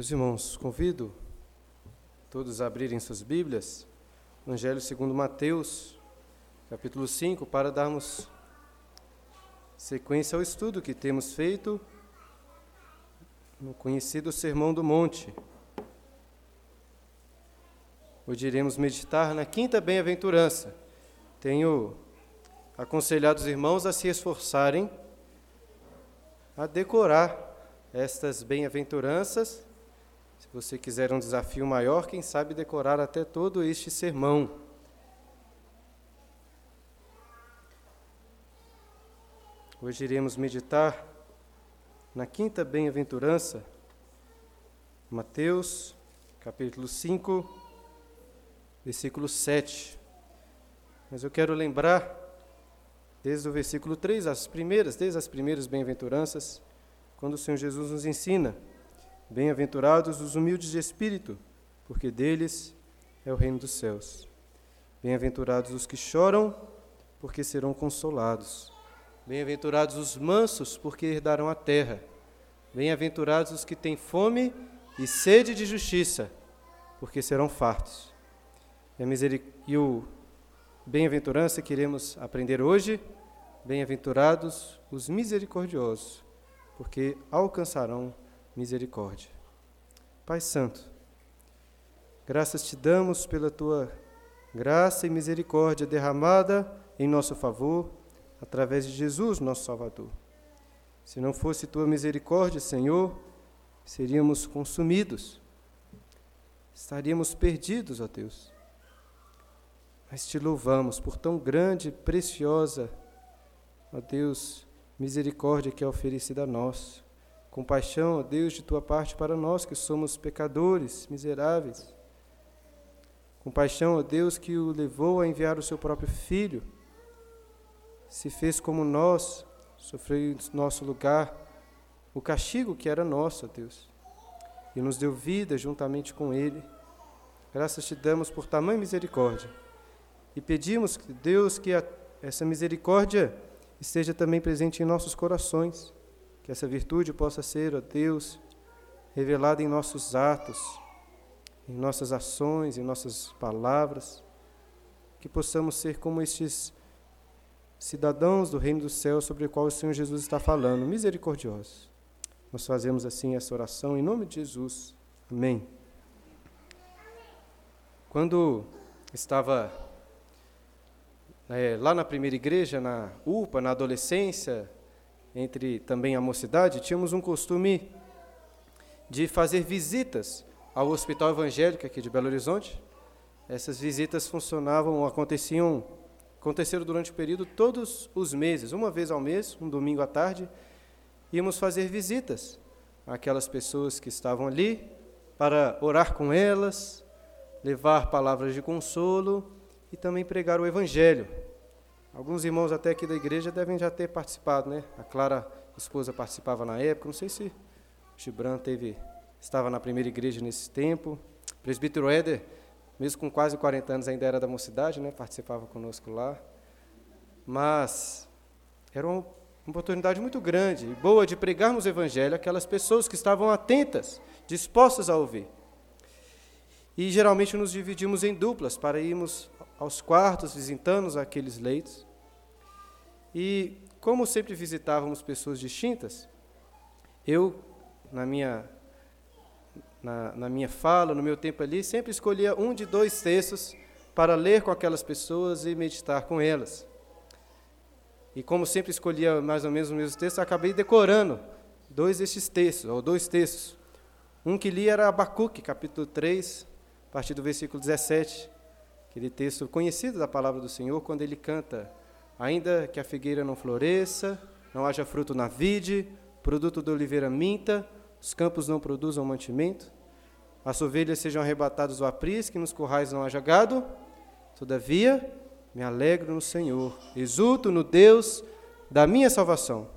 Meus irmãos, convido todos a abrirem suas Bíblias, Evangelho segundo Mateus, capítulo 5, para darmos sequência ao estudo que temos feito no conhecido Sermão do Monte. Hoje iremos meditar na quinta bem-aventurança. Tenho aconselhado os irmãos a se esforçarem a decorar estas bem-aventuranças. Você quiser um desafio maior, quem sabe decorar até todo este sermão. Hoje iremos meditar na quinta bem-aventurança, Mateus, capítulo 5, versículo 7. Mas eu quero lembrar, desde o versículo 3, as primeiras, desde as primeiras bem-aventuranças, quando o Senhor Jesus nos ensina: Bem-aventurados os humildes de espírito, porque deles é o reino dos céus. Bem-aventurados os que choram, porque serão consolados. Bem-aventurados os mansos, porque herdarão a terra. Bem-aventurados os que têm fome e sede de justiça, porque serão fartos. E, a miseric... o bem-aventurança que iremos aprender hoje, bem-aventurados os misericordiosos, porque alcançarão misericórdia. Pai Santo, graças te damos pela tua graça e misericórdia derramada em nosso favor através de Jesus, nosso Salvador. Se não fosse tua misericórdia, Senhor, seríamos consumidos, estaríamos perdidos, ó Deus. Mas te louvamos por tão grande e preciosa, ó Deus, misericórdia que é oferecida a nós. Compaixão, ó Deus, de tua parte para nós que somos pecadores, miseráveis. Compaixão, ó Deus, que o levou a enviar o seu próprio Filho se fez como nós, sofreu em nosso lugar o castigo que era nosso, ó Deus, e nos deu vida juntamente com Ele. Graças te damos por tamanha misericórdia. E pedimos, Deus, que a, essa misericórdia esteja também presente em nossos corações, que essa virtude possa ser, ó Deus, revelada em nossos atos, em nossas ações, em nossas palavras, que possamos ser como estes cidadãos do reino dos céus sobre o qual o Senhor Jesus está falando, misericordiosos. Nós fazemos assim essa oração em nome de Jesus. Amém. Quando estava é, lá na primeira igreja, na UPA, na adolescência, entre também a mocidade, tínhamos um costume de fazer visitas ao Hospital Evangélico aqui de Belo Horizonte. Essas visitas funcionavam, aconteciam Aconteceram durante o período todos os meses, uma vez ao mês, um domingo à tarde, íamos fazer visitas àquelas pessoas que estavam ali para orar com elas, levar palavras de consolo e também pregar o evangelho. Alguns irmãos até aqui da igreja devem já ter participado, né? A Clara, esposa, participava na época, não sei se o Gibran teve estava na primeira igreja nesse tempo. O presbítero Éder mesmo com quase 40 anos, ainda era da mocidade, né? participava conosco lá. Mas era uma oportunidade muito grande e boa de pregarmos o Evangelho àquelas pessoas que estavam atentas, dispostas a ouvir. E geralmente nos dividimos em duplas para irmos aos quartos, visitando aqueles leitos. E como sempre visitávamos pessoas distintas, eu, na minha na, na minha fala, no meu tempo ali, sempre escolhia um de dois textos para ler com aquelas pessoas e meditar com elas. E como sempre escolhia mais ou menos os mesmos textos, acabei decorando dois destes textos, ou dois textos. Um que li era Abacuque, capítulo 3, a partir do versículo 17, aquele texto conhecido da palavra do Senhor, quando ele canta: Ainda que a figueira não floresça, não haja fruto na vide, produto da oliveira minta, os campos não produzam mantimento, as ovelhas sejam arrebatadas do aprisco, nos currais não haja gado. Todavia, me alegro no Senhor, exulto no Deus da minha salvação.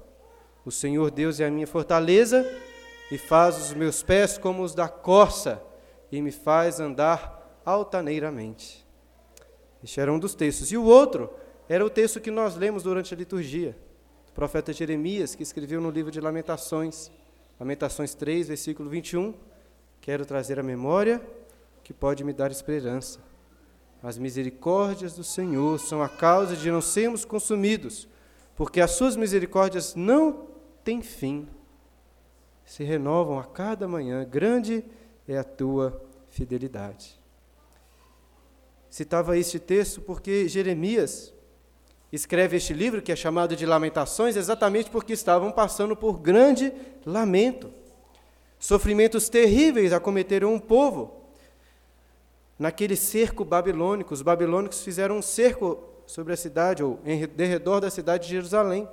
O Senhor Deus é a minha fortaleza e faz os meus pés como os da corça e me faz andar altaneiramente. Este era um dos textos. E o outro era o texto que nós lemos durante a liturgia, do profeta Jeremias, que escreveu no livro de Lamentações. Lamentações 3, versículo 21, quero trazer a memória que pode me dar esperança. As misericórdias do Senhor são a causa de não sermos consumidos, porque as suas misericórdias não têm fim. Se renovam a cada manhã, grande é a tua fidelidade. Citava este texto porque Jeremias escreve este livro, que é chamado de Lamentações, exatamente porque estavam passando por grande lamento. Sofrimentos terríveis acometeram um povo. Naquele cerco babilônico, os babilônicos fizeram um cerco sobre a cidade, ou em redor da cidade de Jerusalém.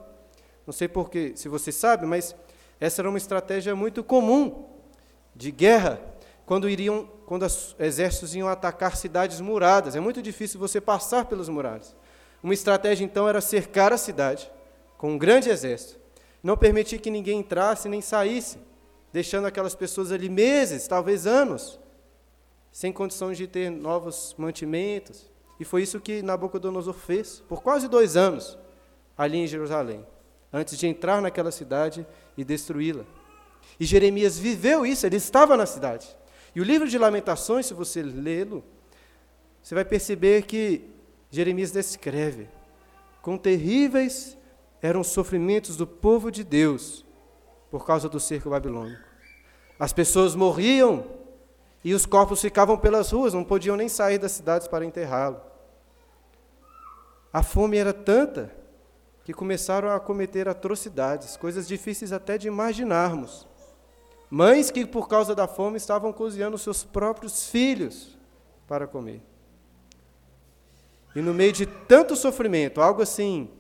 Não sei porque, se você sabe, mas essa era uma estratégia muito comum de guerra quando iriam, quando os exércitos iam atacar cidades muradas. É muito difícil você passar pelas muralhas. Uma estratégia então era cercar a cidade com um grande exército, não permitir que ninguém entrasse nem saísse, deixando aquelas pessoas ali meses, talvez anos, sem condições de ter novos mantimentos. E foi isso que Nabucodonosor fez por quase dois anos ali em Jerusalém, antes de entrar naquela cidade e destruí-la. E Jeremias viveu isso, ele estava na cidade. E o livro de Lamentações, se você lê-lo, você vai perceber que Jeremias descreve quão terríveis eram os sofrimentos do povo de Deus por causa do cerco babilônico. As pessoas morriam e os corpos ficavam pelas ruas, não podiam nem sair das cidades para enterrá-lo. A fome era tanta que começaram a cometer atrocidades, coisas difíceis até de imaginarmos. Mães que, por causa da fome, estavam cozinhando seus próprios filhos para comer. E no meio de tanto sofrimento, algo assim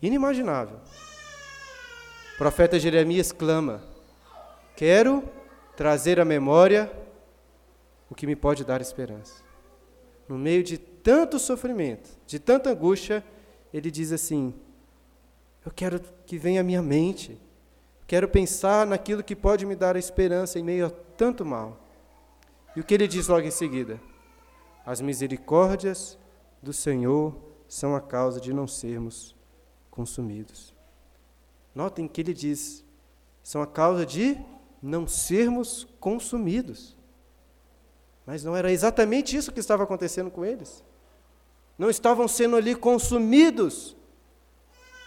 inimaginável, o profeta Jeremias clama: Quero trazer à memória o que me pode dar esperança. No meio de tanto sofrimento, de tanta angústia, ele diz assim: Eu quero que venha à minha mente, Quero pensar naquilo que pode me dar a esperança em meio a tanto mal. E o que ele diz logo em seguida? As misericórdias do Senhor são a causa de não sermos consumidos. Notem que ele diz: são a causa de não sermos consumidos. Mas não era exatamente isso que estava acontecendo com eles. Não estavam sendo ali consumidos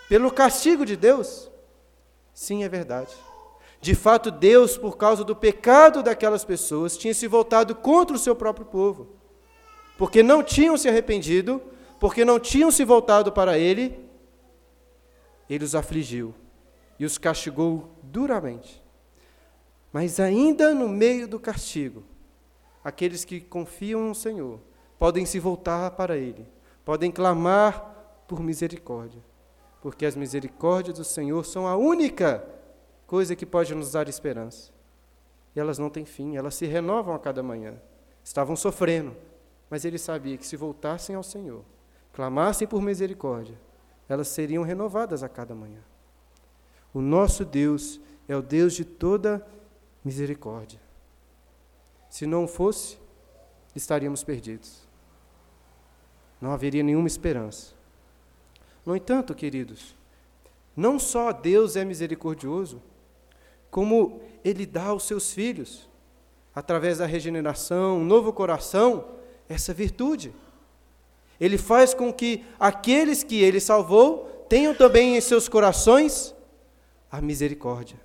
pelo castigo de Deus. Sim, é verdade. De fato, Deus, por causa do pecado daquelas pessoas, tinha se voltado contra o seu próprio povo. Porque não tinham se arrependido, porque não tinham se voltado para Ele, Ele os afligiu e os castigou duramente. Mas ainda no meio do castigo, aqueles que confiam no Senhor podem se voltar para Ele, podem clamar por misericórdia porque as misericórdias do Senhor são a única coisa que pode nos dar esperança. E elas não têm fim, elas se renovam a cada manhã. Estavam sofrendo, mas ele sabia que se voltassem ao Senhor, clamassem por misericórdia, elas seriam renovadas a cada manhã. O nosso Deus é o Deus de toda misericórdia. Se não fosse, estaríamos perdidos. Não haveria nenhuma esperança. No entanto, queridos, não só Deus é misericordioso, como Ele dá aos seus filhos, através da regeneração, um novo coração, essa virtude. Ele faz com que aqueles que Ele salvou tenham também em seus corações a misericórdia.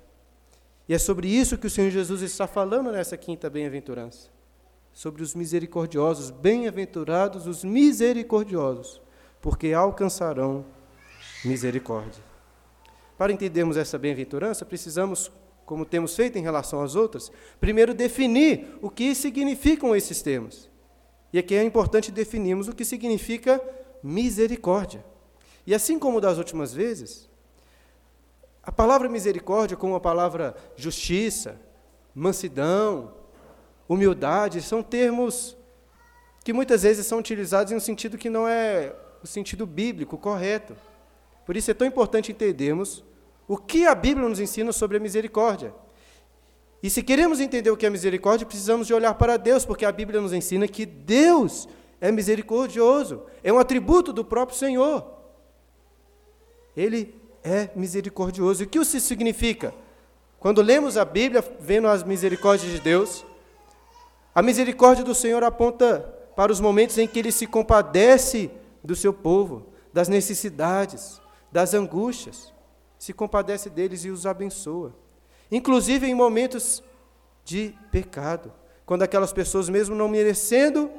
E é sobre isso que o Senhor Jesus está falando nessa quinta bem-aventurança. Sobre os misericordiosos, bem-aventurados os misericordiosos, porque alcançarão misericórdia. Para entendermos essa bem-aventurança, precisamos, como temos feito em relação às outras, primeiro definir o que significam esses termos. E aqui é importante definirmos o que significa misericórdia. E assim como das últimas vezes, a palavra misericórdia, como a palavra justiça, mansidão, humildade, são termos que muitas vezes são utilizados em um sentido que não é o sentido bíblico correto. Por isso é tão importante entendermos o que a Bíblia nos ensina sobre a misericórdia. E se queremos entender o que é misericórdia, precisamos de olhar para Deus, porque a Bíblia nos ensina que Deus é misericordioso, é um atributo do próprio Senhor. Ele é misericordioso. E o que isso significa? Quando lemos a Bíblia, vendo as misericórdias de Deus, A misericórdia do Senhor aponta para os momentos em que ele se compadece do seu povo, das necessidades, das angústias, se compadece deles e os abençoa. Inclusive em momentos de pecado, quando aquelas pessoas, mesmo não merecendo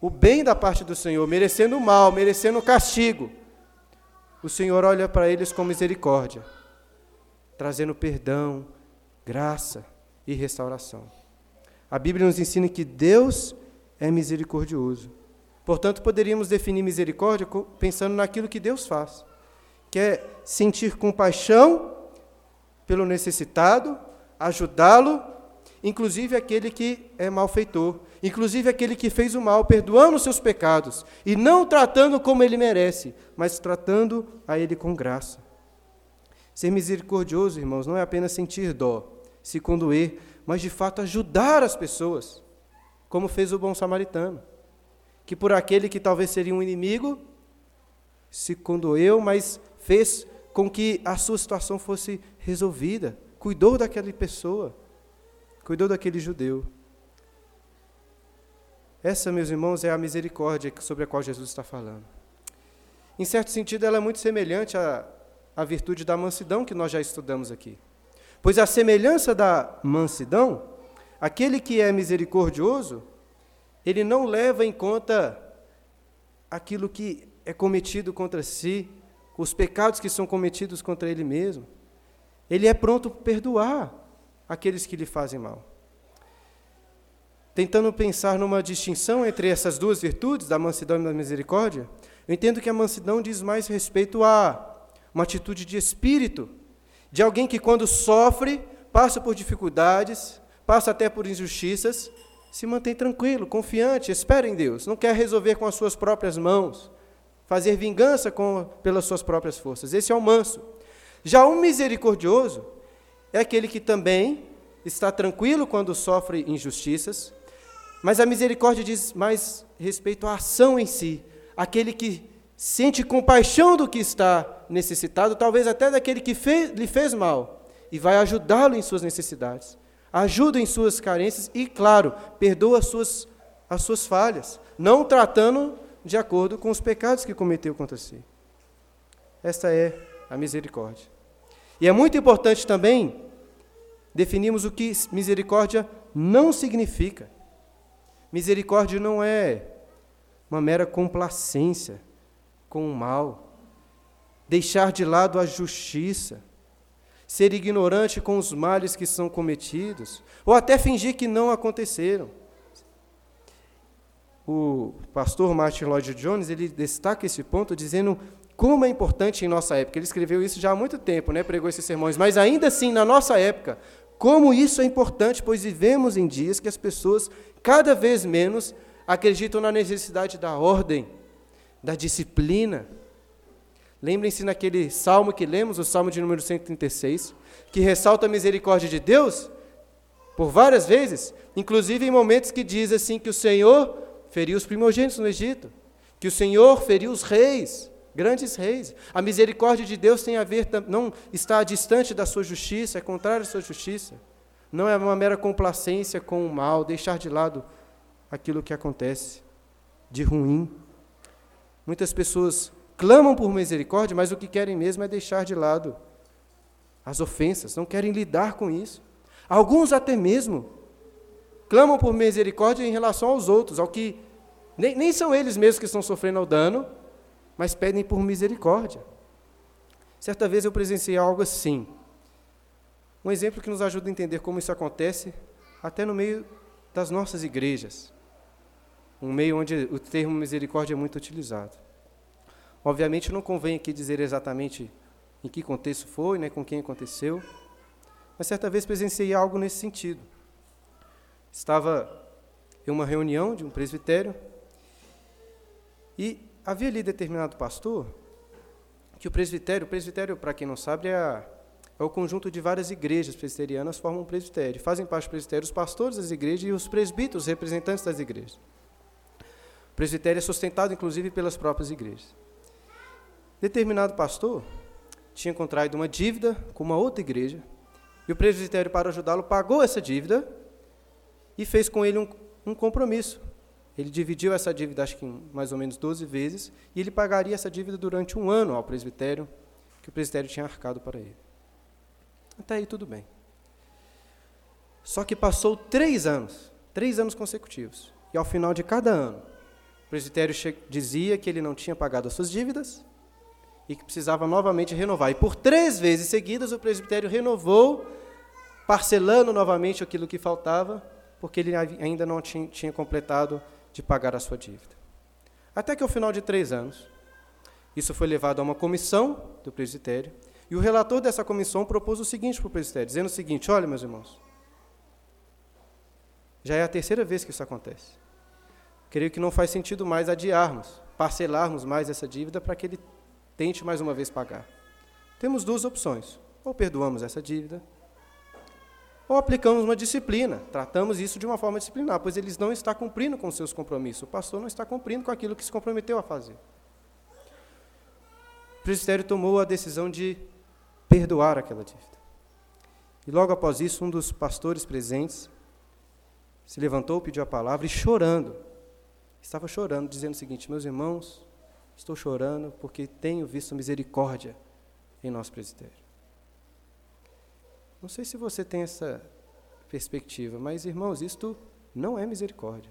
o bem da parte do Senhor, merecendo o mal, merecendo o castigo, o Senhor olha para eles com misericórdia, trazendo perdão, graça e restauração. A Bíblia nos ensina que Deus é misericordioso. Portanto, poderíamos definir misericórdia pensando naquilo que Deus faz, que é sentir compaixão pelo necessitado, ajudá-lo, inclusive aquele que é malfeitor, inclusive aquele que fez o mal, perdoando os seus pecados e não tratando como ele merece, mas tratando a ele com graça. Ser misericordioso, irmãos, não é apenas sentir dó, se condoer, mas de fato ajudar as pessoas, como fez o bom samaritano, que por aquele que talvez seria um inimigo, se condoeu, mas fez com que a sua situação fosse resolvida, cuidou daquela pessoa, cuidou daquele judeu. Essa, meus irmãos, é a misericórdia sobre a qual Jesus está falando. Em certo sentido, ela é muito semelhante à, à virtude da mansidão que nós já estudamos aqui. Pois a semelhança da mansidão, aquele que é misericordioso, ele não leva em conta aquilo que é cometido contra si, os pecados que são cometidos contra ele mesmo. Ele é pronto a perdoar aqueles que lhe fazem mal tentando pensar numa distinção entre essas duas virtudes, da mansidão e da misericórdia, eu entendo que a mansidão diz mais respeito a uma atitude de espírito, de alguém que, quando sofre, passa por dificuldades, passa até por injustiças, se mantém tranquilo, confiante, espera em Deus, não quer resolver com as suas próprias mãos, fazer vingança com, pelas suas próprias forças. Esse é o manso. Já o misericordioso é aquele que também está tranquilo quando sofre injustiças, mas a misericórdia diz mais respeito à ação em si. Aquele que sente compaixão do que está necessitado, talvez até daquele que fez, lhe fez mal, e vai ajudá-lo em suas necessidades, ajuda em suas carências e, claro, perdoa as suas, as suas falhas, não tratando de acordo com os pecados que cometeu contra si. Esta é a misericórdia. E é muito importante também definirmos o que misericórdia não significa. Misericórdia não é uma mera complacência com o mal, deixar de lado a justiça, ser ignorante com os males que são cometidos, ou até fingir que não aconteceram. O pastor Martin Lloyd Jones ele destaca esse ponto dizendo como é importante em nossa época. Ele escreveu isso já há muito tempo, né? pregou esses sermões, mas ainda assim, na nossa época, como isso é importante, pois vivemos em dias que as pessoas cada vez menos acreditam na necessidade da ordem, da disciplina. Lembrem-se naquele salmo que lemos, o salmo de número 136, que ressalta a misericórdia de Deus por várias vezes, inclusive em momentos que diz assim que o Senhor feriu os primogênitos no Egito, que o Senhor feriu os reis, grandes reis. A misericórdia de Deus tem a ver, não está distante da sua justiça, é contrária à sua justiça. Não é uma mera complacência com o mal, deixar de lado aquilo que acontece de ruim. Muitas pessoas clamam por misericórdia, mas o que querem mesmo é deixar de lado as ofensas, não querem lidar com isso. Alguns até mesmo clamam por misericórdia em relação aos outros, ao que nem, nem são eles mesmos que estão sofrendo o dano, mas pedem por misericórdia. Certa vez eu presenciei algo assim. Um exemplo que nos ajuda a entender como isso acontece, até no meio das nossas igrejas. Um meio onde o termo misericórdia é muito utilizado. Obviamente, não convém aqui dizer exatamente em que contexto foi, né, com quem aconteceu, mas certa vez presenciei algo nesse sentido. Estava em uma reunião de um presbitério e havia ali determinado pastor que o presbitério, o presbitério, para quem não sabe, é, a, é o conjunto de várias igrejas presbiterianas formam um presbitério. Fazem parte do presbitério os pastores das igrejas e os presbíteros, os representantes das igrejas. O presbitério é sustentado, inclusive, pelas próprias igrejas. Determinado pastor tinha contraído uma dívida com uma outra igreja, e o presbitério, para ajudá-lo, pagou essa dívida e fez com ele um, um compromisso. Ele dividiu essa dívida, acho que em mais ou menos 12 vezes, e ele pagaria essa dívida durante um ano ao presbitério, que o presbitério tinha arcado para ele. Até aí tudo bem. Só que passou três anos, três anos consecutivos, e ao final de cada ano, o presbitério dizia que ele não tinha pagado as suas dívidas e que precisava novamente renovar. E por três vezes seguidas, o presbitério renovou, parcelando novamente aquilo que faltava, porque ele ainda não tinha, completado de pagar a sua dívida. Até que ao final de três anos, isso foi levado a uma comissão do presbitério, e o relator dessa comissão propôs o seguinte para o presbitério, dizendo o seguinte: olha, meus irmãos, já é a terceira vez que isso acontece. Creio que não faz sentido mais adiarmos, parcelarmos mais essa dívida para que ele tente mais uma vez pagar. Temos duas opções: ou perdoamos essa dívida, ou aplicamos uma disciplina, tratamos isso de uma forma disciplinar, pois eles não estão cumprindo com seus compromissos. O pastor não está cumprindo com aquilo que se comprometeu a fazer. O presbitério tomou a decisão de perdoar aquela dívida. E logo após isso, um dos pastores presentes se levantou, pediu a palavra e chorando, estava chorando, dizendo o seguinte: Meus irmãos, estou chorando porque tenho visto misericórdia em nosso presbitério. Não sei se você tem essa perspectiva, mas irmãos, isto não é misericórdia.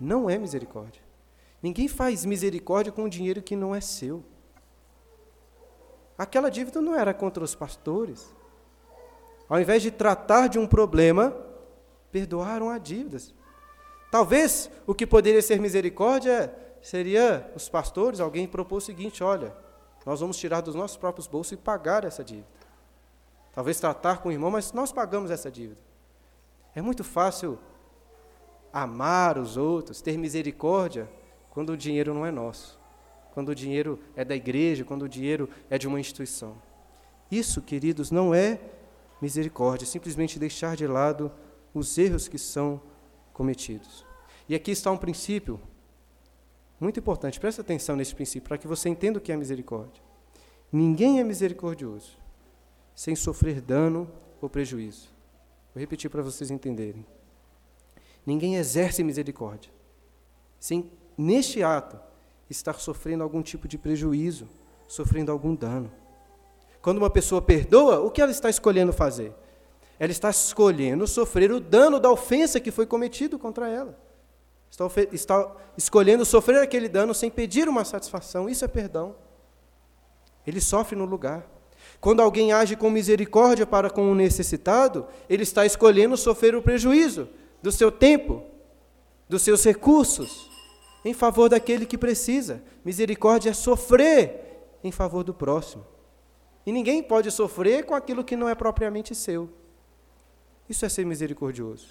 Não é misericórdia. Ninguém faz misericórdia com dinheiro que não é seu. Aquela dívida não era contra os pastores. Ao invés de tratar de um problema, perdoaram a dívidas. Talvez o que poderia ser misericórdia seria os pastores, alguém propôs o seguinte: olha, nós vamos tirar dos nossos próprios bolsos e pagar essa dívida talvez tratar com o irmão, mas nós pagamos essa dívida. É muito fácil amar os outros, ter misericórdia, quando o dinheiro não é nosso, quando o dinheiro é da igreja, quando o dinheiro é de uma instituição. Isso, queridos, não é misericórdia, simplesmente deixar de lado os erros que são cometidos. E aqui está um princípio muito importante, presta atenção nesse princípio, para que você entenda o que é misericórdia. Ninguém é misericordioso sem sofrer dano ou prejuízo. Vou repetir para vocês entenderem. Ninguém exerce misericórdia sem, neste ato, estar sofrendo algum tipo de prejuízo, sofrendo algum dano. Quando uma pessoa perdoa, o que ela está escolhendo fazer? Ela está escolhendo sofrer o dano da ofensa que foi cometido contra ela. Está, está escolhendo sofrer aquele dano sem pedir uma satisfação. Isso é perdão. Ele sofre no lugar. Quando alguém age com misericórdia para com o necessitado, ele está escolhendo sofrer o prejuízo do seu tempo, dos seus recursos, em favor daquele que precisa. Misericórdia é sofrer em favor do próximo. E ninguém pode sofrer com aquilo que não é propriamente seu. Isso é ser misericordioso.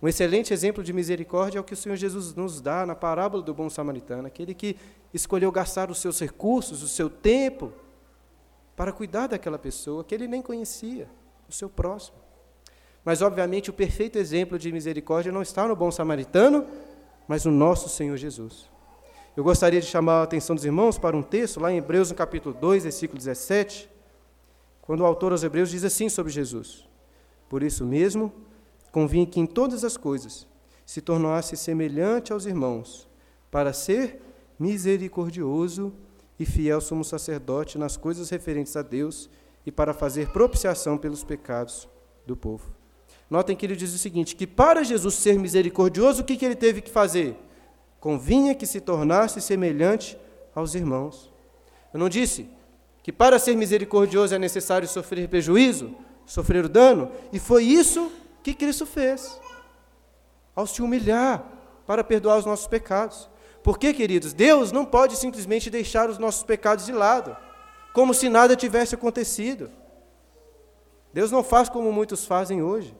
Um excelente exemplo de misericórdia é o que o Senhor Jesus nos dá na parábola do bom samaritano, aquele que escolheu gastar os seus recursos, o seu tempo, para cuidar daquela pessoa que ele nem conhecia, o seu próximo. Mas, obviamente, o perfeito exemplo de misericórdia não está no bom samaritano, mas no nosso Senhor Jesus. Eu gostaria de chamar a atenção dos irmãos para um texto, lá em Hebreus, no capítulo 2, versículo 17, quando o autor aos Hebreus diz assim sobre Jesus: Por isso mesmo, convinha que em todas as coisas se tornasse semelhante aos irmãos, para ser misericordioso e fiel sumo sacerdote nas coisas referentes a Deus e para fazer propiciação pelos pecados do povo. Notem que ele diz o seguinte: que para Jesus ser misericordioso, o que, que ele teve que fazer? Convinha que se tornasse semelhante aos irmãos. Eu não disse que para ser misericordioso é necessário sofrer prejuízo, sofrer o dano, e foi isso que Cristo fez, ao se humilhar para perdoar os nossos pecados. Porque, queridos, Deus não pode simplesmente deixar os nossos pecados de lado, como se nada tivesse acontecido. Deus não faz como muitos fazem hoje.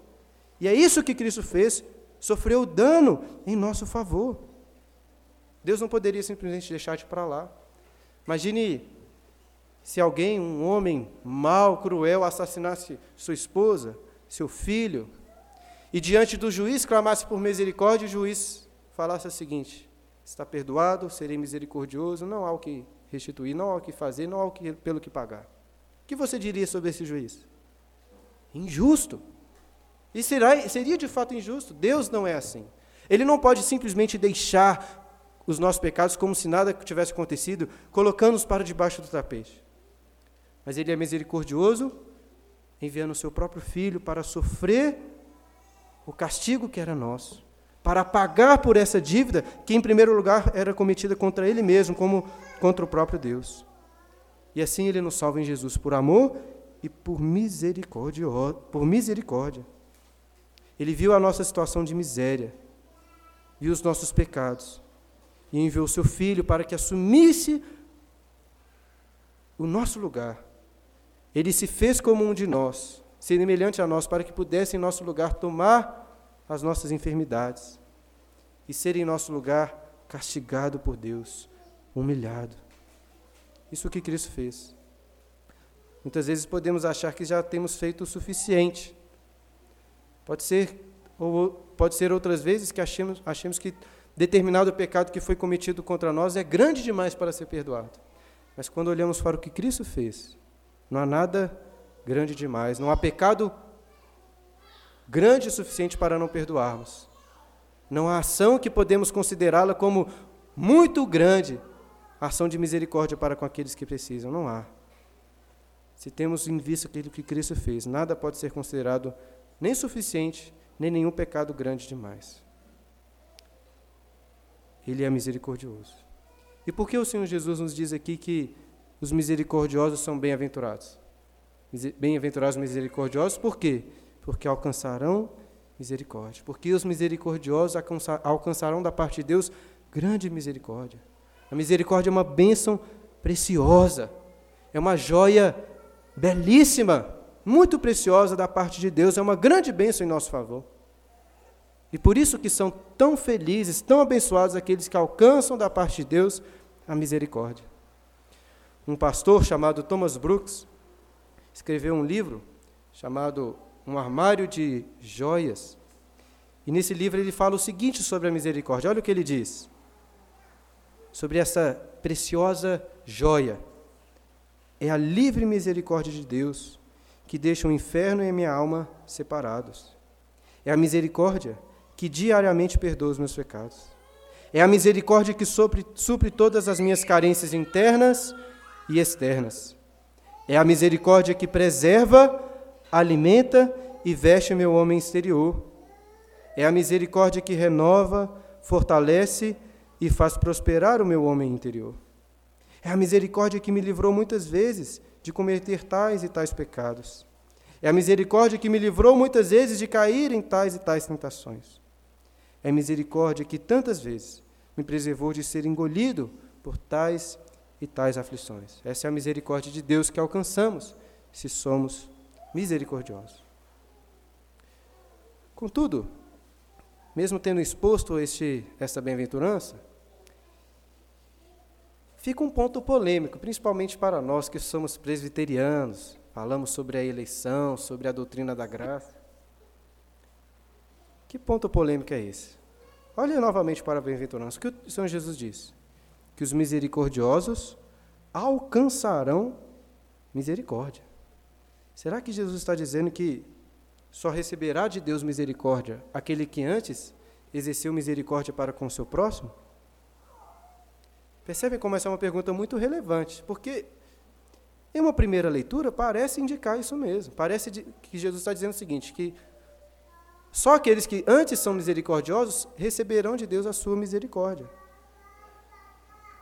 E é isso que Cristo fez, sofreu dano em nosso favor. Deus não poderia simplesmente deixar de para lá. Imagine se alguém, um homem mau, cruel, assassinasse sua esposa, seu filho, e diante do juiz clamasse por misericórdia, o juiz falasse o seguinte: está perdoado, serei misericordioso, não há o que restituir, não há o que fazer, não há o que, pelo que pagar. O que você diria sobre esse juiz? Injusto. E será, seria de fato injusto. Deus não é assim. Ele não pode simplesmente deixar os nossos pecados como se nada tivesse acontecido, colocando-os para debaixo do tapete. Mas Ele é misericordioso, enviando o seu próprio Filho para sofrer o castigo que era nosso, para pagar por essa dívida que, em primeiro lugar, era cometida contra Ele mesmo, como contra o próprio Deus. E assim Ele nos salva em Jesus por amor e por misericórdia. Por misericórdia. Ele viu a nossa situação de miséria, viu os nossos pecados e enviou o seu filho para que assumisse o nosso lugar. Ele se fez como um de nós, semelhante a nós, para que pudesse em nosso lugar tomar as nossas enfermidades e ser em nosso lugar castigado por Deus, humilhado. Isso que Cristo fez. Muitas vezes podemos achar que já temos feito o suficiente. Pode ser, ou pode ser outras vezes que achemos, achemos que determinado pecado que foi cometido contra nós é grande demais para ser perdoado. Mas quando olhamos para o que Cristo fez, não há nada grande demais, não há pecado grande o suficiente para não perdoarmos. Não há ação que podemos considerá-la como muito grande, ação de misericórdia para com aqueles que precisam. Não há. Se temos em vista aquilo que Cristo fez, nada pode ser considerado nem suficiente, nem nenhum pecado grande demais. Ele é misericordioso. E por que o Senhor Jesus nos diz aqui que os misericordiosos são bem-aventurados? Bem-aventurados misericordiosos, por quê? Porque alcançarão misericórdia. Porque os misericordiosos alcançarão da parte de Deus grande misericórdia. A misericórdia é uma bênção preciosa, é uma joia belíssima, muito preciosa da parte de Deus, é uma grande bênção em nosso favor. E por isso que são tão felizes, tão abençoados aqueles que alcançam da parte de Deus a misericórdia. Um pastor chamado Thomas Brooks escreveu um livro chamado Um Armário de Joias. E nesse livro ele fala o seguinte sobre a misericórdia. Olha o que ele diz. Sobre essa preciosa joia. É a livre misericórdia de Deus que deixa o inferno e a minha alma separados. É a misericórdia que diariamente perdoa os meus pecados. É a misericórdia que supre, supre todas as minhas carências internas e externas. É a misericórdia que preserva, alimenta e veste meu homem exterior. É a misericórdia que renova, fortalece e faz prosperar o meu homem interior. É a misericórdia que me livrou muitas vezes de cometer tais e tais pecados. É a misericórdia que me livrou muitas vezes de cair em tais e tais tentações. É misericórdia que tantas vezes me preservou de ser engolido por tais e tais aflições. Essa é a misericórdia de Deus que alcançamos se somos misericordiosos. Contudo, mesmo tendo exposto este, esta bem-aventurança, fica um ponto polêmico, principalmente para nós que somos presbiterianos, falamos sobre a eleição, sobre a doutrina da graça. Que ponto polêmico é esse? Olhe novamente para a bem-aventurança. O que o Senhor Jesus diz? Que os misericordiosos alcançarão misericórdia. Será que Jesus está dizendo que só receberá de Deus misericórdia aquele que antes exerceu misericórdia para com o seu próximo? Percebem como essa é uma pergunta muito relevante, porque em uma primeira leitura parece indicar isso mesmo. Parece que Jesus está dizendo o seguinte, que só aqueles que antes são misericordiosos receberão de Deus a sua misericórdia.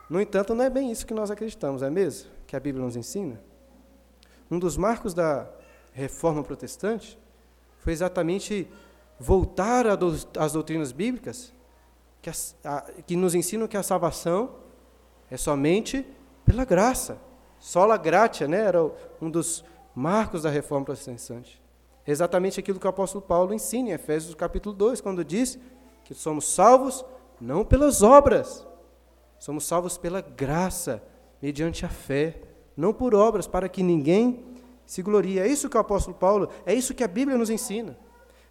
No entanto, não é bem isso que nós acreditamos, é mesmo? Que a Bíblia nos ensina? Um dos marcos da reforma protestante foi exatamente voltar às doutrinas bíblicas que, a, que nos ensinam que a salvação é somente pela graça. Sola gratia, né? Era um dos marcos da reforma protestante exatamente aquilo que o apóstolo Paulo ensina em Efésios capítulo 2, quando diz que somos salvos não pelas obras, somos salvos pela graça, mediante a fé, não por obras, para que ninguém se glorie. É isso que o apóstolo Paulo, é isso que a Bíblia nos ensina.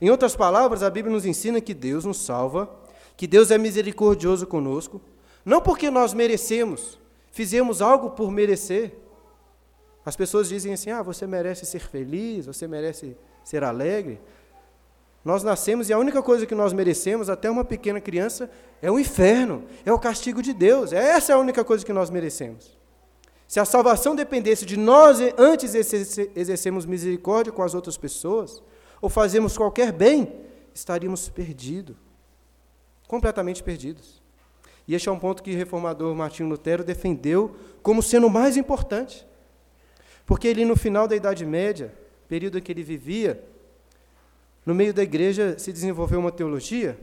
Em outras palavras, a Bíblia nos ensina que Deus nos salva, que Deus é misericordioso conosco, não porque nós merecemos, fizemos algo por merecer. As pessoas dizem assim: ah, você merece ser feliz, você merece ser alegre. Nós nascemos e a única coisa que nós merecemos, até uma pequena criança, é o inferno, é o castigo de Deus. Essa é a única coisa que nós merecemos. Se a salvação dependesse de nós antes exercermos misericórdia com as outras pessoas, ou fazemos qualquer bem, estaríamos perdidos, completamente perdidos. E este é um ponto que o reformador Martinho Lutero defendeu como sendo o mais importante. Porque ele, no final da Idade Média, período em que ele vivia, no meio da igreja se desenvolveu uma teologia,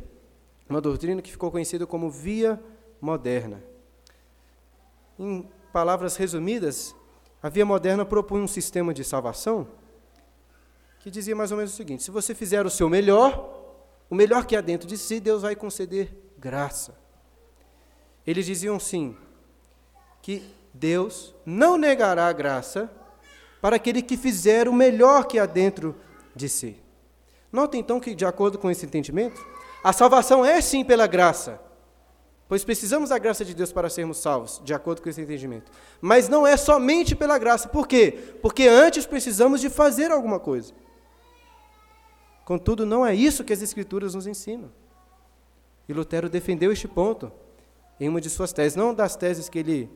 uma doutrina que ficou conhecida como via moderna. Em palavras resumidas, a via moderna propunha um sistema de salvação que dizia mais ou menos o seguinte: se você fizer o seu melhor, o melhor que há dentro de si, Deus vai conceder graça. Eles diziam sim, que Deus não negará a graça para aquele que fizer o melhor que há dentro de si. Notem então que, de acordo com esse entendimento, a salvação é sim pela graça, pois precisamos da graça de Deus para sermos salvos, de acordo com esse entendimento. Mas não é somente pela graça, por quê? Porque antes precisamos de fazer alguma coisa. Contudo, não é isso que as Escrituras nos ensinam. E Lutero defendeu este ponto em uma de suas teses, não das teses que ele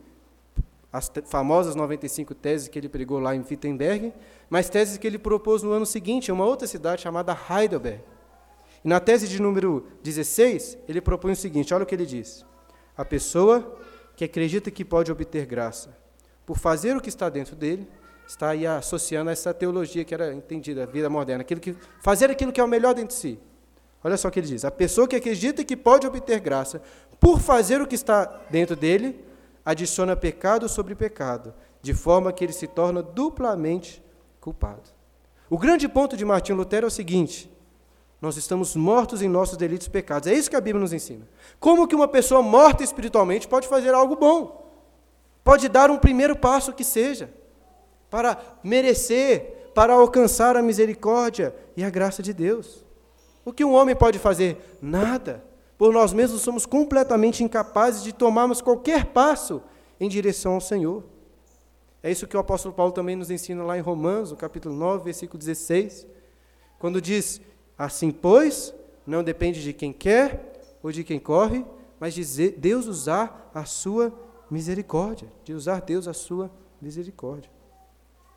as famosas 95 teses que ele pregou lá em Wittenberg, mas teses que ele propôs no ano seguinte, em uma outra cidade chamada Heidelberg. E na tese de número 16, ele propõe o seguinte: olha o que ele diz. A pessoa que acredita que pode obter graça por fazer o que está dentro dele, está aí associando a essa teologia que era entendida, a vida moderna, aquilo que, fazer aquilo que é o melhor dentro de si. Olha só o que ele diz: a pessoa que acredita que pode obter graça por fazer o que está dentro dele, adiciona pecado sobre pecado, de forma que ele se torna duplamente culpado. O grande ponto de Martinho Lutero é o seguinte: nós estamos mortos em nossos delitos e pecados. É isso que a Bíblia nos ensina. Como que uma pessoa morta espiritualmente pode fazer algo bom? Pode dar um primeiro passo que seja, para merecer, para alcançar a misericórdia e a graça de Deus. O que um homem pode fazer? Nada. Por nós mesmos somos completamente incapazes de tomarmos qualquer passo em direção ao Senhor. É isso que o apóstolo Paulo também nos ensina lá em Romanos, no capítulo 9, versículo 16, quando diz: Assim, pois, não depende de quem quer ou de quem corre, mas de Deus usar a sua misericórdia, de usar Deus a sua misericórdia.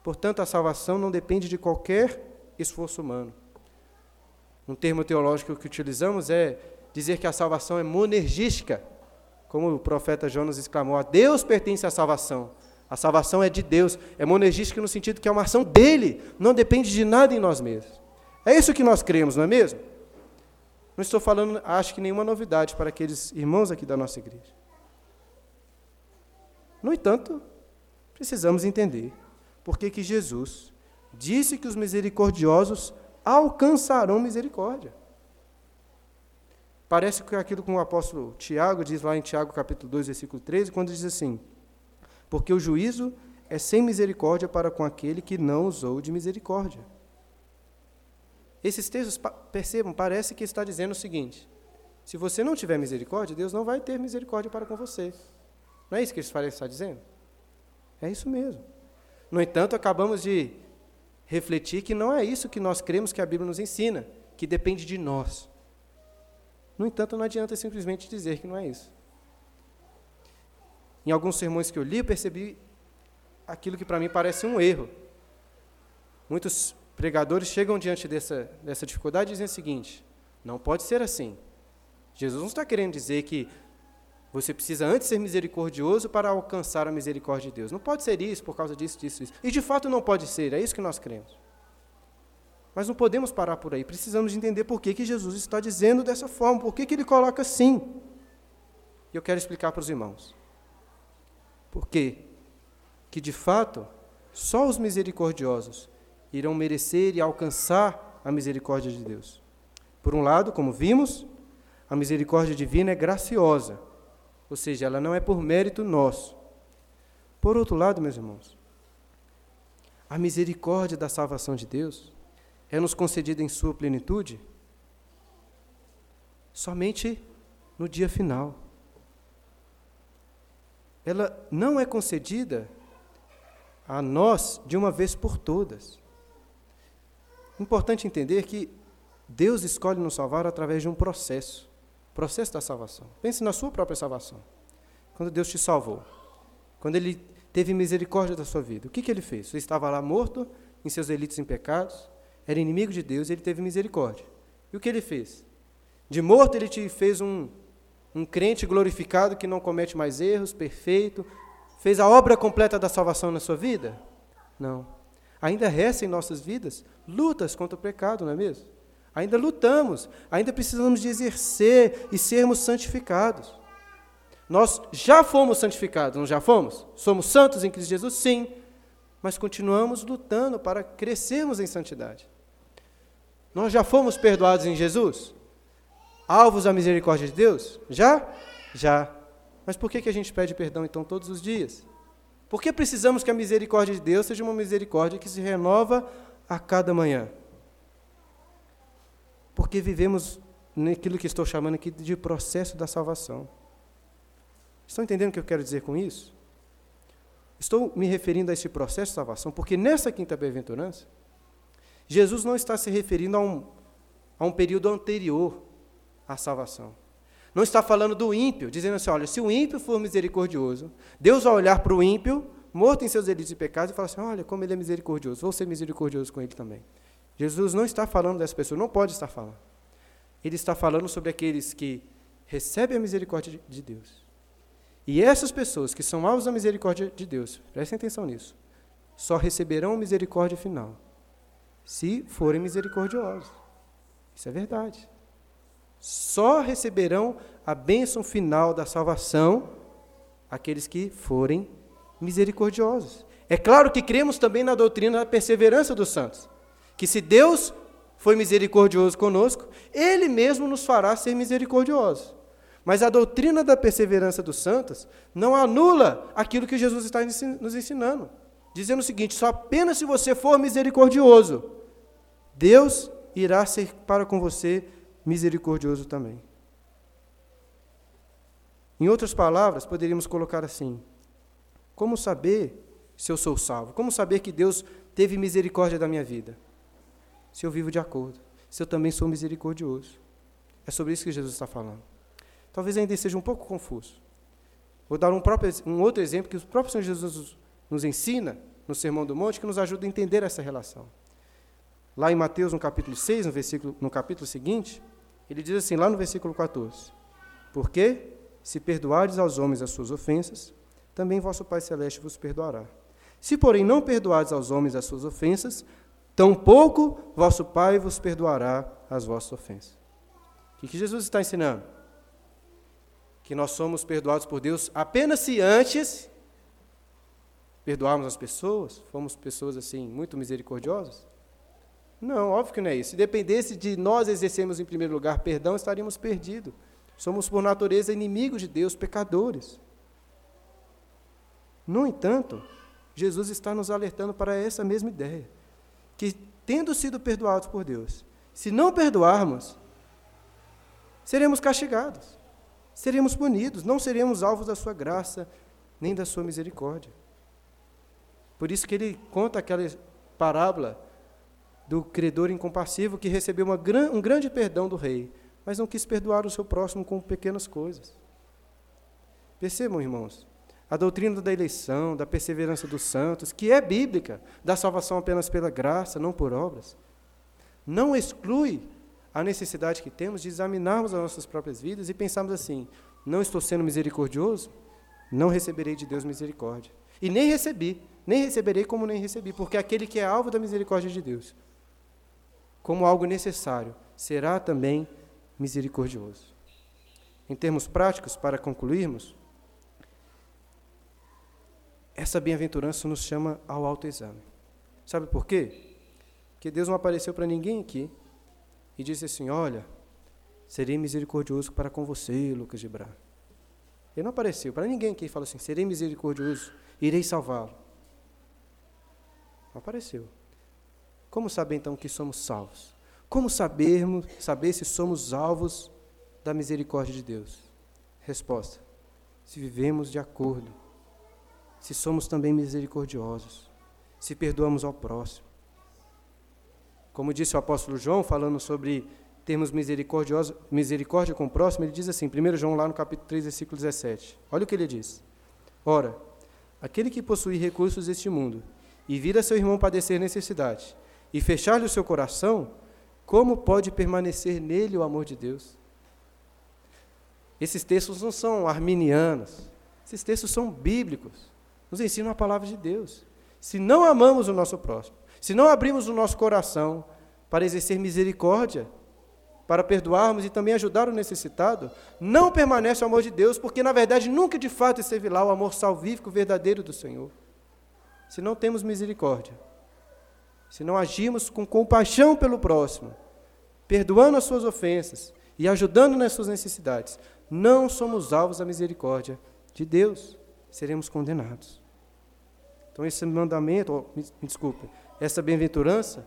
Portanto, a salvação não depende de qualquer esforço humano. Um termo teológico que utilizamos é dizer que a salvação é monergística, como o profeta Jonas exclamou: a Deus pertence a salvação. A salvação é de Deus, é monergística no sentido que é uma ação dele, não depende de nada em nós mesmos. É isso que nós cremos, não é mesmo? Não estou falando, acho que nenhuma novidade para aqueles irmãos aqui da nossa igreja. No entanto, precisamos entender por que que Jesus disse que os misericordiosos alcançarão misericórdia. Parece que aquilo que o apóstolo Tiago diz lá em Tiago capítulo 2, versículo 13, quando diz assim: Porque o juízo é sem misericórdia para com aquele que não usou de misericórdia. Esses textos, percebam, parece que está dizendo o seguinte: se você não tiver misericórdia, Deus não vai ter misericórdia para com você. Não é isso que eles parecem estar dizendo? É isso mesmo. No entanto, acabamos de refletir que não é isso que nós cremos que a Bíblia nos ensina, que depende de nós. No entanto, não adianta simplesmente dizer que não é isso. Em alguns sermões que eu li, eu percebi aquilo que para mim parece um erro. Muitos pregadores chegam diante dessa, dessa dificuldade e dizem o seguinte: não pode ser assim. Jesus não está querendo dizer que você precisa antes ser misericordioso para alcançar a misericórdia de Deus. Não pode ser isso por causa disso, disso, isso. E de fato não pode ser, é isso que nós cremos. Mas não podemos parar por aí, precisamos entender por que, que Jesus está dizendo dessa forma, por que, que ele coloca assim. E eu quero explicar para os irmãos. Por quê? Que de fato, só os misericordiosos irão merecer e alcançar a misericórdia de Deus. Por um lado, como vimos, a misericórdia divina é graciosa, ou seja, ela não é por mérito nosso. Por outro lado, meus irmãos, a misericórdia da salvação de Deus é nos concedida em sua plenitude somente no dia final. Ela não é concedida a nós de uma vez por todas. Importante entender que Deus escolhe nos salvar através de um processo processo da salvação. Pense na sua própria salvação. Quando Deus te salvou, quando Ele teve misericórdia da sua vida, o que, que Ele fez? Você estava lá morto em seus delitos e pecados, era inimigo de Deus e Ele teve misericórdia. E o que Ele fez? De morto, Ele te fez um, um crente glorificado que não comete mais erros, perfeito, fez a obra completa da salvação na sua vida? Não. Ainda resta em nossas vidas lutas contra o pecado, não é mesmo? Ainda lutamos, ainda precisamos de exercer e sermos santificados. Nós já fomos santificados, não já fomos? Somos santos em Cristo Jesus? Sim. Mas continuamos lutando para crescermos em santidade. Nós já fomos perdoados em Jesus? Alvos da misericórdia de Deus? Já? Já. Mas por que, que a gente pede perdão então todos os dias? Por que precisamos que a misericórdia de Deus seja uma misericórdia que se renova a cada manhã? Porque vivemos naquilo que estou chamando aqui de processo da salvação. Estão entendendo o que eu quero dizer com isso? Estou me referindo a esse processo de salvação, porque nessa quinta bem-aventurança, Jesus não está se referindo a um, a um período anterior à salvação. Não está falando do ímpio, dizendo assim: olha, se o ímpio for misericordioso, Deus vai olhar para o ímpio, morto em seus delitos e pecados, e falar assim: olha, como ele é misericordioso, vou ser misericordioso com ele também. Jesus não está falando dessa pessoa, não pode estar falando. Ele está falando sobre aqueles que recebem a misericórdia de Deus. E essas pessoas que são alvos da misericórdia de Deus, prestem atenção nisso, só receberão a misericórdia final se forem misericordiosos. Isso é verdade. Só receberão a bênção final da salvação aqueles que forem misericordiosos. É claro que cremos também na doutrina da perseverança dos santos que se Deus foi misericordioso conosco, Ele mesmo nos fará ser misericordiosos. Mas a doutrina da perseverança dos santos não anula aquilo que Jesus está nos ensinando, dizendo o seguinte: só apenas se você for misericordioso, Deus irá ser para com você misericordioso também. Em outras palavras, poderíamos colocar assim: como saber se eu sou salvo? Como saber que Deus teve misericórdia da minha vida? se eu vivo de acordo, se eu também sou misericordioso. É sobre isso que Jesus está falando. Talvez ainda seja um pouco confuso. Vou dar um, próprio, um outro exemplo que o próprio Senhor Jesus nos ensina no Sermão do Monte, que nos ajuda a entender essa relação. Lá em Mateus, no capítulo 6, no, versículo, no capítulo seguinte, ele diz assim, lá no versículo 14: Porque, se perdoardes aos homens as suas ofensas, também vosso Pai Celeste vos perdoará. Se, porém, não perdoardes aos homens as suas ofensas, tampouco vosso Pai vos perdoará as vossas ofensas. O que Jesus está ensinando? Que nós somos perdoados por Deus apenas se antes perdoarmos as pessoas, fomos pessoas assim muito misericordiosas? Não, óbvio que não é isso. Se dependesse de nós exercermos em primeiro lugar perdão, estaríamos perdidos. Somos por natureza inimigos de Deus, pecadores. No entanto, Jesus está nos alertando para essa mesma ideia que, tendo sido perdoados por Deus, se não perdoarmos, seremos castigados, seremos punidos, não seremos alvos da sua graça, nem da sua misericórdia. Por isso que ele conta aquela parábola do credor incompassivo que recebeu gran, um grande perdão do rei, mas não quis perdoar o seu próximo com pequenas coisas. Percebam, irmãos, a doutrina da eleição, da perseverança dos santos, que é bíblica, da salvação apenas pela graça, não por obras, não exclui a necessidade que temos de examinarmos as nossas próprias vidas e pensarmos assim: não estou sendo misericordioso, não receberei de Deus misericórdia. E nem recebi, nem receberei como nem recebi, porque aquele que é alvo da misericórdia de Deus, como algo necessário, será também misericordioso. Em termos práticos, para concluirmos, essa bem-aventurança nos chama ao autoexame. Sabe por quê? Porque Deus não apareceu para ninguém aqui e disse assim: Olha, serei misericordioso para com você, Lucas de Bra. Ele não apareceu para ninguém aqui e falou assim: Serei misericordioso, irei salvá-lo. Não apareceu. Como saber então que somos salvos? Como sabermos, saber se somos alvos da misericórdia de Deus? Resposta: se vivemos de acordo se somos também misericordiosos, se perdoamos ao próximo. Como disse o apóstolo João, falando sobre termos misericórdia com o próximo, ele diz assim, 1 João lá no capítulo 3, versículo 17. Olha o que ele diz. Ora, aquele que possui recursos deste mundo e vira seu irmão padecer necessidade e fechar-lhe o seu coração, como pode permanecer nele o amor de Deus? Esses textos não são arminianos, esses textos são bíblicos, nos ensinam a palavra de Deus. Se não amamos o nosso próximo, se não abrimos o nosso coração para exercer misericórdia, para perdoarmos e também ajudar o necessitado, não permanece o amor de Deus, porque na verdade nunca de fato esteve lá o amor salvífico verdadeiro do Senhor. Se não temos misericórdia, se não agimos com compaixão pelo próximo, perdoando as suas ofensas e ajudando nas suas necessidades, não somos alvos da misericórdia de Deus, seremos condenados. Então, esse mandamento, oh, me, me desculpe, essa bem-aventurança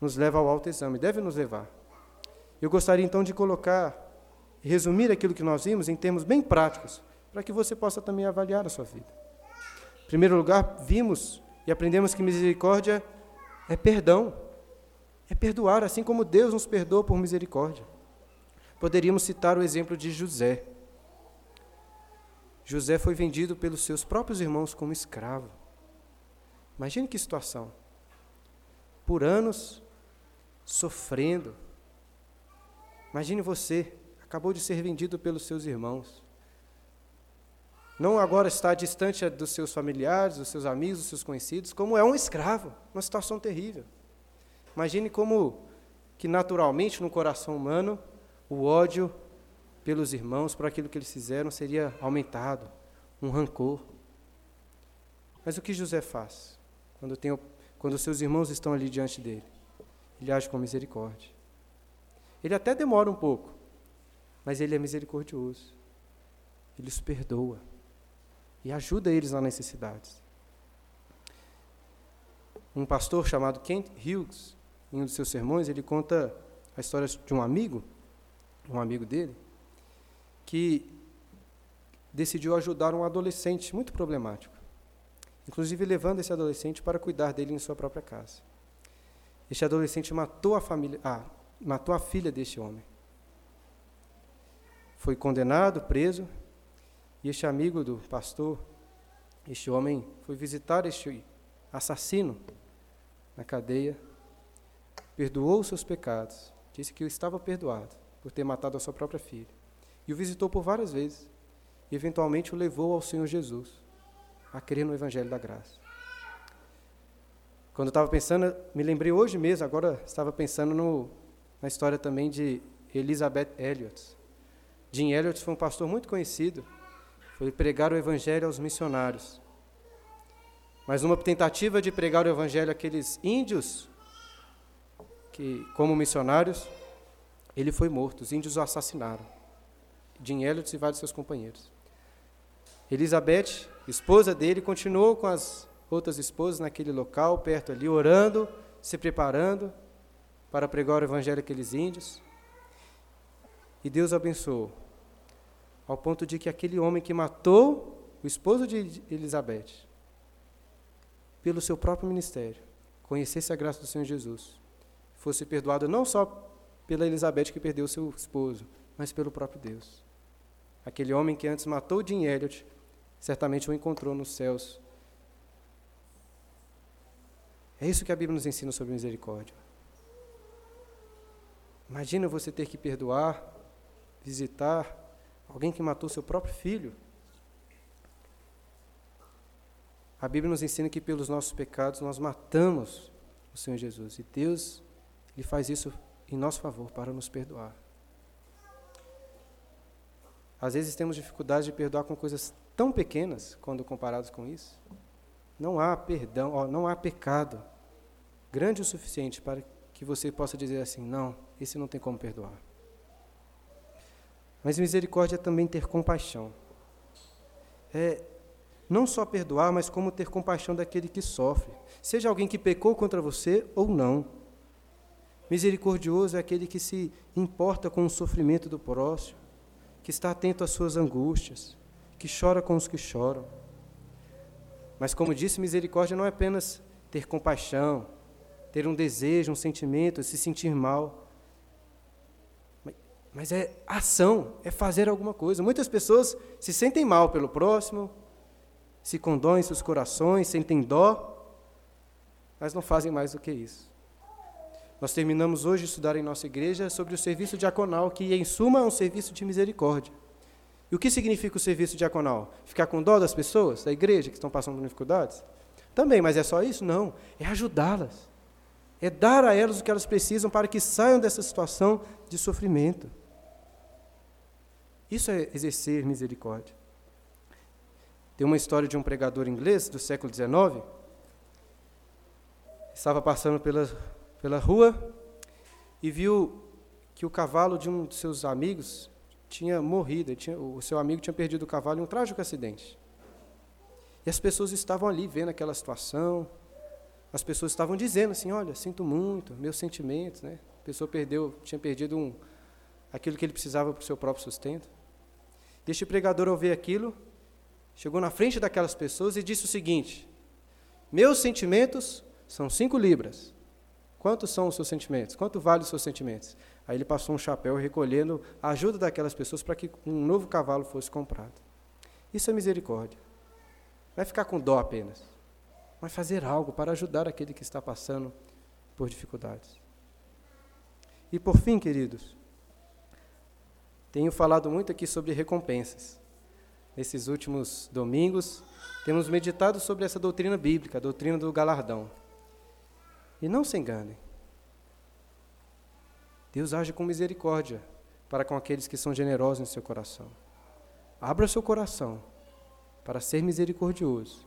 nos leva ao alto exame, deve nos levar. Eu gostaria então de colocar, resumir aquilo que nós vimos em termos bem práticos, para que você possa também avaliar a sua vida. Em primeiro lugar, vimos e aprendemos que misericórdia é perdão, é perdoar, assim como Deus nos perdoa por misericórdia. Poderíamos citar o exemplo de José. José foi vendido pelos seus próprios irmãos como escravo. Imagine que situação. Por anos, sofrendo. Imagine você, acabou de ser vendido pelos seus irmãos. Não agora está distante dos seus familiares, dos seus amigos, dos seus conhecidos, como é um escravo, uma situação terrível. Imagine como que naturalmente no coração humano o ódio pelos irmãos por aquilo que eles fizeram seria aumentado, um rancor. Mas o que José faz quando, tem, quando seus irmãos estão ali diante dele? Ele age com misericórdia. Ele até demora um pouco, mas ele é misericordioso. Ele os perdoa e ajuda eles nas necessidades. Um pastor chamado Kent Hughes, em um dos seus sermões, ele conta a história de um amigo, um amigo dele, que decidiu ajudar um adolescente muito problemático, inclusive levando esse adolescente para cuidar dele em sua própria casa. Este adolescente matou a família, ah, matou a filha deste homem. Foi condenado, preso, e este amigo do pastor, este homem, foi visitar este assassino na cadeia, perdoou os seus pecados, disse que estava perdoado por ter matado a sua própria filha, e o visitou por várias vezes, e eventualmente o levou ao Senhor Jesus, a crer no Evangelho da Graça. Quando eu estava pensando, me lembrei hoje mesmo, agora estava pensando no, na história também de Elizabeth Elliot. Jim Elliot foi um pastor muito conhecido, foi pregar o Evangelho aos missionários. Mas numa tentativa de pregar o Evangelho àqueles índios, que como missionários, ele foi morto, os índios o assassinaram. Jim Elliot e vários seus companheiros. Elizabeth, esposa dele, continuou com as outras esposas naquele local, perto ali, orando, se preparando para pregar o evangelho àqueles índios. E Deus abençoou ao ponto de que aquele homem que matou o esposo de Elizabeth, pelo seu próprio ministério, conhecesse a graça do Senhor Jesus, fosse perdoado não só pela Elizabeth que perdeu seu esposo, mas pelo próprio Deus. Aquele homem que antes matou Jim Elliot, certamente o encontrou nos céus. É isso que a Bíblia nos ensina sobre misericórdia. Imagina você ter que perdoar, visitar, Alguém que matou seu próprio filho. A Bíblia nos ensina que pelos nossos pecados nós matamos o Senhor Jesus. E Deus ele faz isso em nosso favor para nos perdoar. Às vezes temos dificuldade de perdoar com coisas tão pequenas quando comparados com isso. Não há perdão, ó, não há pecado grande o suficiente para que você possa dizer assim: não, esse não tem como perdoar. Mas misericórdia é também ter compaixão. É não só perdoar, mas como ter compaixão daquele que sofre, seja alguém que pecou contra você ou não. Misericordioso é aquele que se importa com o sofrimento do próximo, que está atento às suas angústias, que chora com os que choram. Mas, como disse, misericórdia não é apenas ter compaixão, ter um desejo, um sentimento, se sentir mal. Mas é ação, é fazer alguma coisa. Muitas pessoas se sentem mal pelo próximo, se condoem seus corações, sentem dó, mas não fazem mais do que isso. Nós terminamos hoje de estudar em nossa igreja sobre o serviço diaconal, que em suma é um serviço de misericórdia. E o que significa o serviço diaconal? Ficar com dó das pessoas, da igreja, que estão passando por dificuldades? Também, mas é só isso? Não. É ajudá-las. É dar a elas o que elas precisam para que saiam dessa situação de sofrimento. Isso é exercer misericórdia. Tem uma história de um pregador inglês do século XIX. Estava passando pela, pela rua e viu que o cavalo de um de seus amigos tinha morrido. Tinha, o seu amigo tinha perdido o cavalo em um trágico acidente. E as pessoas estavam ali vendo aquela situação, as pessoas estavam dizendo assim, olha, sinto muito, meus sentimentos, né? A pessoa perdeu, tinha perdido um, aquilo que ele precisava para o seu próprio sustento. Este pregador, ao ver aquilo, chegou na frente daquelas pessoas e disse o seguinte: Meus sentimentos são cinco libras. Quantos são os seus sentimentos? Quanto vale os seus sentimentos? Aí ele passou um chapéu recolhendo a ajuda daquelas pessoas para que um novo cavalo fosse comprado. Isso é misericórdia. É ficar com dó apenas mas fazer algo para ajudar aquele que está passando por dificuldades. E por fim, queridos, tenho falado muito aqui sobre recompensas. Nesses últimos domingos, temos meditado sobre essa doutrina bíblica, a doutrina do galardão. E não se enganem. Deus age com misericórdia para com aqueles que são generosos em seu coração. Abra seu coração para ser misericordioso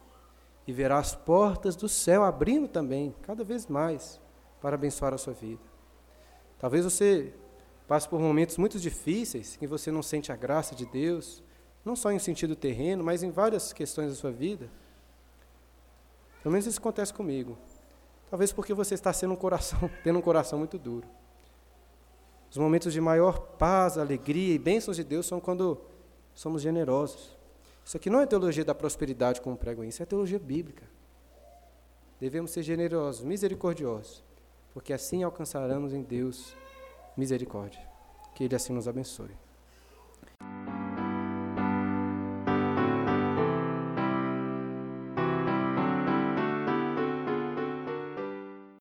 e verá as portas do céu abrindo também, cada vez mais, para abençoar a sua vida. Talvez você passe por momentos muito difíceis, que você não sente a graça de Deus, não só em sentido terreno, mas em várias questões da sua vida. Pelo menos isso acontece comigo. Talvez porque você está sendo um coração, tendo um coração muito duro. Os momentos de maior paz, alegria e bênçãos de Deus são quando somos generosos. Isso aqui não é teologia da prosperidade como pregam isso, é teologia bíblica. Devemos ser generosos, misericordiosos, porque assim alcançaremos em Deus misericórdia. Que Ele assim nos abençoe.